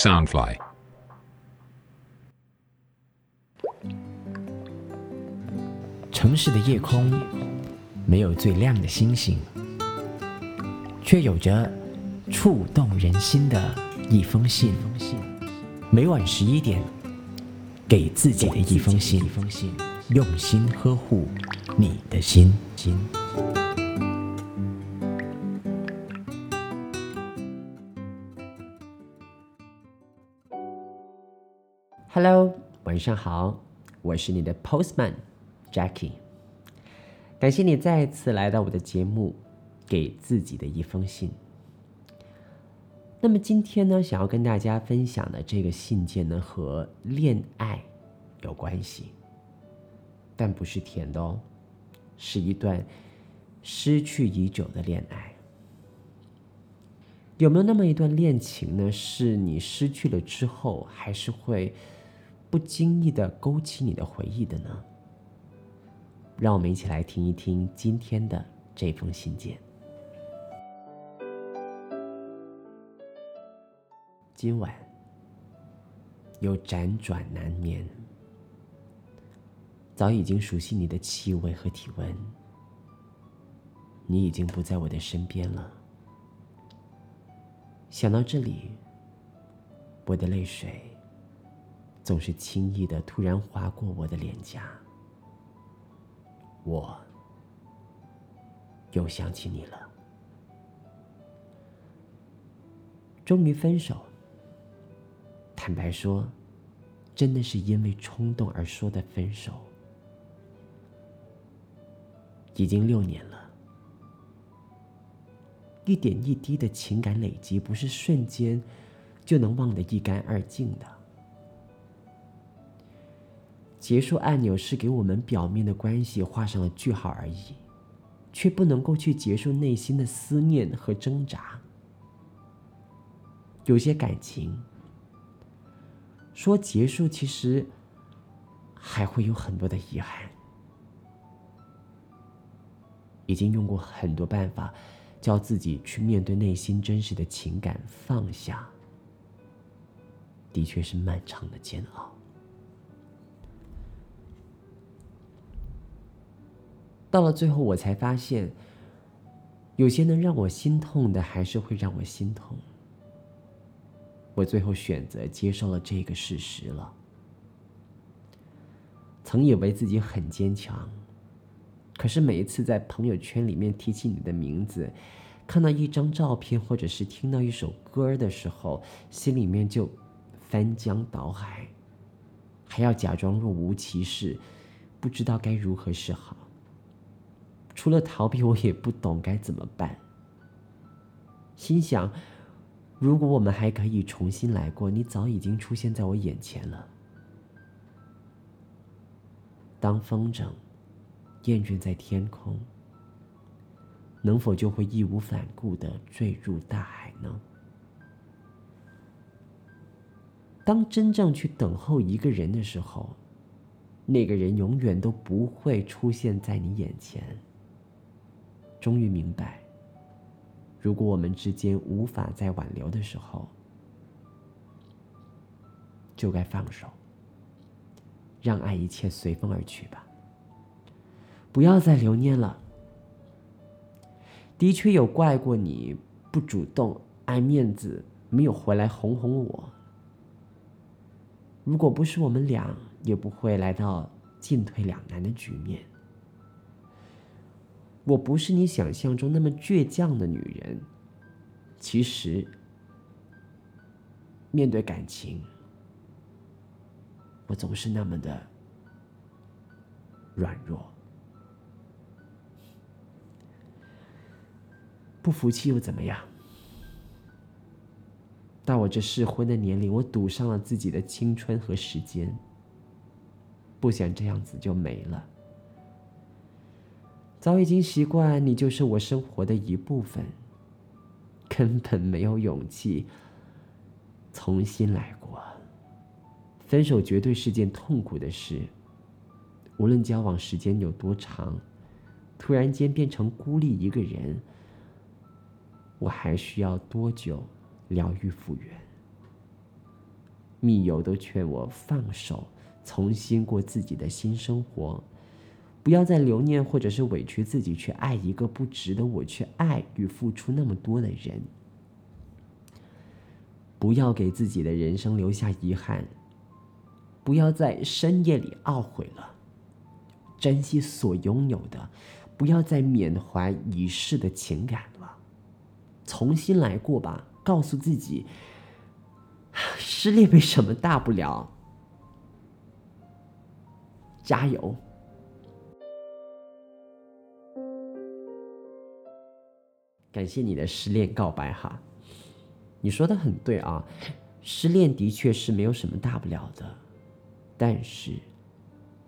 Soundfly。城市的夜空没有最亮的星星，却有着触动人心的一封信。每晚十一点，给自己的一封信，用心呵护你的心。晚上好，我是你的 Postman Jackie。感谢你再次来到我的节目，给自己的一封信。那么今天呢，想要跟大家分享的这个信件呢，和恋爱有关系，但不是甜的哦，是一段失去已久的恋爱。有没有那么一段恋情呢？是你失去了之后，还是会不经意的勾起你的回忆的呢？让我们一起来听一听今天的这封信件。今晚又辗转难眠，早已经熟悉你的气味和体温，你已经不在我的身边了。想到这里，我的泪水总是轻易的突然划过我的脸颊，我又想起你了。终于分手，坦白说，真的是因为冲动而说的分手。已经六年了。一点一滴的情感累积，不是瞬间就能忘得一干二净的。结束按钮是给我们表面的关系画上了句号而已，却不能够去结束内心的思念和挣扎。有些感情说结束，其实还会有很多的遗憾。已经用过很多办法。教自己去面对内心真实的情感，放下，的确是漫长的煎熬。到了最后，我才发现，有些能让我心痛的，还是会让我心痛。我最后选择接受了这个事实了。曾以为自己很坚强。可是每一次在朋友圈里面提起你的名字，看到一张照片，或者是听到一首歌的时候，心里面就翻江倒海，还要假装若无其事，不知道该如何是好。除了逃避，我也不懂该怎么办。心想，如果我们还可以重新来过，你早已经出现在我眼前了。当风筝。厌倦在天空，能否就会义无反顾的坠入大海呢？当真正去等候一个人的时候，那个人永远都不会出现在你眼前。终于明白，如果我们之间无法再挽留的时候，就该放手，让爱一切随风而去吧。不要再留念了。的确有怪过你不主动、爱面子，没有回来哄哄我。如果不是我们俩，也不会来到进退两难的局面。我不是你想象中那么倔强的女人。其实，面对感情，我总是那么的软弱。不服气又怎么样？到我这适婚的年龄，我赌上了自己的青春和时间，不想这样子就没了。早已经习惯你就是我生活的一部分，根本没有勇气重新来过。分手绝对是件痛苦的事，无论交往时间有多长，突然间变成孤立一个人。我还需要多久疗愈复原？密友都劝我放手，重新过自己的新生活，不要再留念或者是委屈自己去爱一个不值得我去爱与付出那么多的人。不要给自己的人生留下遗憾，不要在深夜里懊悔了，珍惜所拥有的，不要再缅怀已逝的情感了，重新来过吧。告诉自己，失恋没什么大不了，加油。感谢你的失恋告白哈。你说的很对啊，失恋的确是没有什么大不了的，但是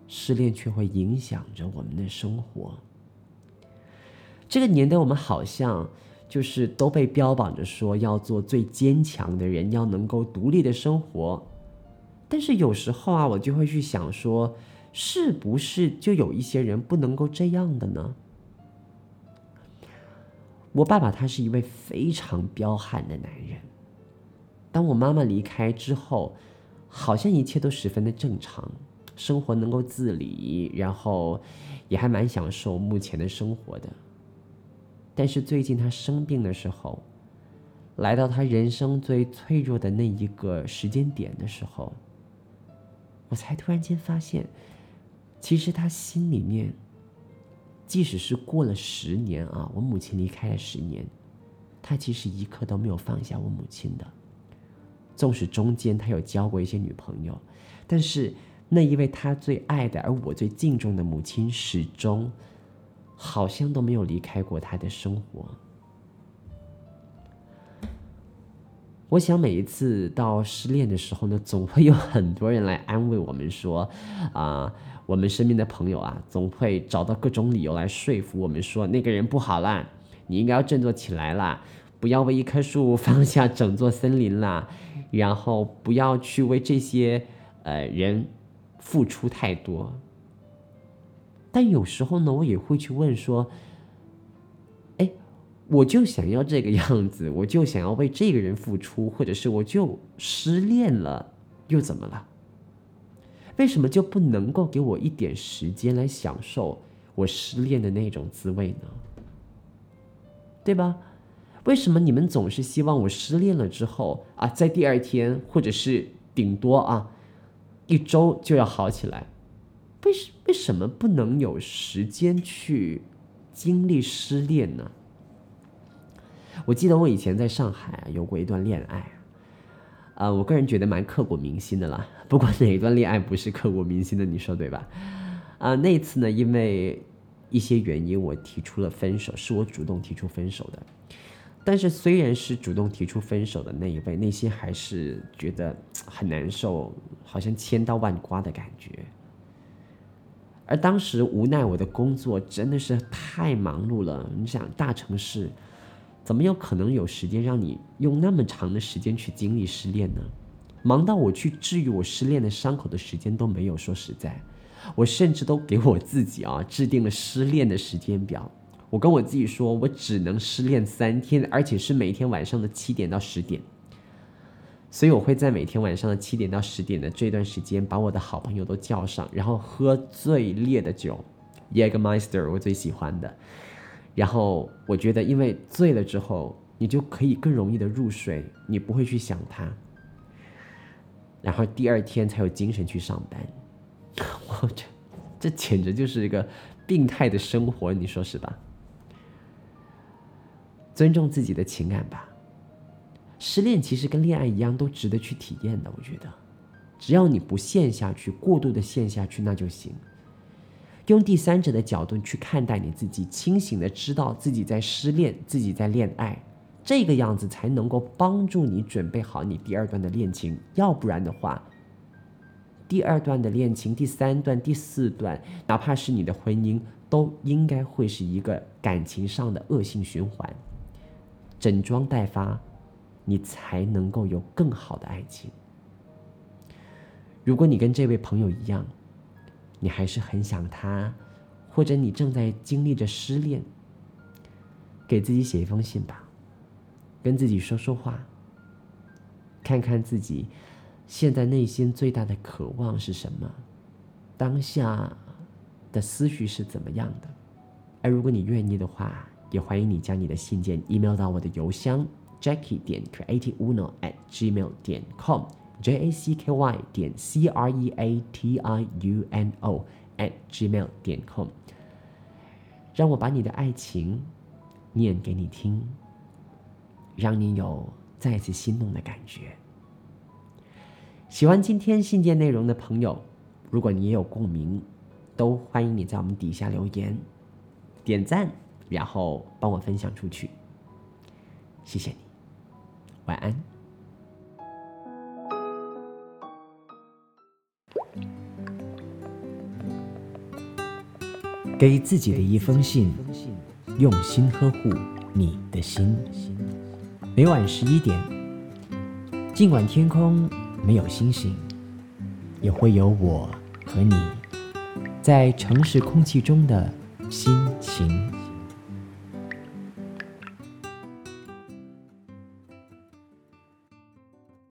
失恋却会影响着我们的生活。这个年代，我们好像就是都被标榜着说要做最坚强的人，要能够独立的生活。但是有时候啊，我就会去想说，是不是就有一些人不能够这样的呢？我爸爸他是一位非常彪悍的男人。当我妈妈离开之后，好像一切都十分的正常，生活能够自理，然后也还蛮享受目前的生活的。但是最近他生病的时候，来到他人生最脆弱的那一个时间点的时候，我才突然间发现，其实他心里面。即使是过了十年啊，我母亲离开了十年，他其实一刻都没有放下我母亲的。纵使中间他有交过一些女朋友，但是那一位他最爱的，而我最敬重的母亲，始终好像都没有离开过他的生活。我想每一次到失恋的时候呢，总会有很多人来安慰我们说，啊。我们身边的朋友啊，总会找到各种理由来说服我们说那个人不好啦，你应该要振作起来啦，不要为一棵树放下整座森林啦，然后不要去为这些呃人付出太多。但有时候呢，我也会去问说，哎，我就想要这个样子，我就想要为这个人付出，或者是我就失恋了，又怎么了？为什么就不能够给我一点时间来享受我失恋的那种滋味呢？对吧？为什么你们总是希望我失恋了之后啊，在第二天或者是顶多啊一周就要好起来？为什为什么不能有时间去经历失恋呢？我记得我以前在上海有过一段恋爱。啊，我个人觉得蛮刻骨铭心的啦。不管哪一段恋爱不是刻骨铭心的，你说对吧？啊，那一次呢，因为一些原因，我提出了分手，是我主动提出分手的。但是虽然是主动提出分手的那一位，内心还是觉得很难受，好像千刀万剐的感觉。而当时无奈我的工作真的是太忙碌了，你想大城市。怎么有可能有时间让你用那么长的时间去经历失恋呢？忙到我去治愈我失恋的伤口的时间都没有。说实在，我甚至都给我自己啊制定了失恋的时间表。我跟我自己说，我只能失恋三天，而且是每天晚上的七点到十点。所以我会在每天晚上的七点到十点的这段时间，把我的好朋友都叫上，然后喝最烈的酒，Jägermeister，我最喜欢的。然后我觉得，因为醉了之后，你就可以更容易的入睡，你不会去想他。然后第二天才有精神去上班。我这这简直就是一个病态的生活，你说是吧？尊重自己的情感吧。失恋其实跟恋爱一样，都值得去体验的。我觉得，只要你不陷下去，过度的陷下去，那就行。用第三者的角度去看待你自己，清醒的知道自己在失恋，自己在恋爱，这个样子才能够帮助你准备好你第二段的恋情。要不然的话，第二段的恋情、第三段、第四段，哪怕是你的婚姻，都应该会是一个感情上的恶性循环。整装待发，你才能够有更好的爱情。如果你跟这位朋友一样，你还是很想他，或者你正在经历着失恋，给自己写一封信吧，跟自己说说话，看看自己现在内心最大的渴望是什么？当下的思绪是怎么样的？而如果你愿意的话，也欢迎你将你的信件 email 到我的邮箱 jackie 点 creativeuno at gmail 点 com Jacky 点 c r e a t i u n o at gmail 点 com，让我把你的爱情念给你听，让你有再次心动的感觉。喜欢今天信件内容的朋友，如果你也有共鸣，都欢迎你在我们底下留言、点赞，然后帮我分享出去。谢谢你，晚安。给自己的一封信，用心呵护你的心。每晚十一点，尽管天空。没有星星，也会有我和你，在城市空气中的心情。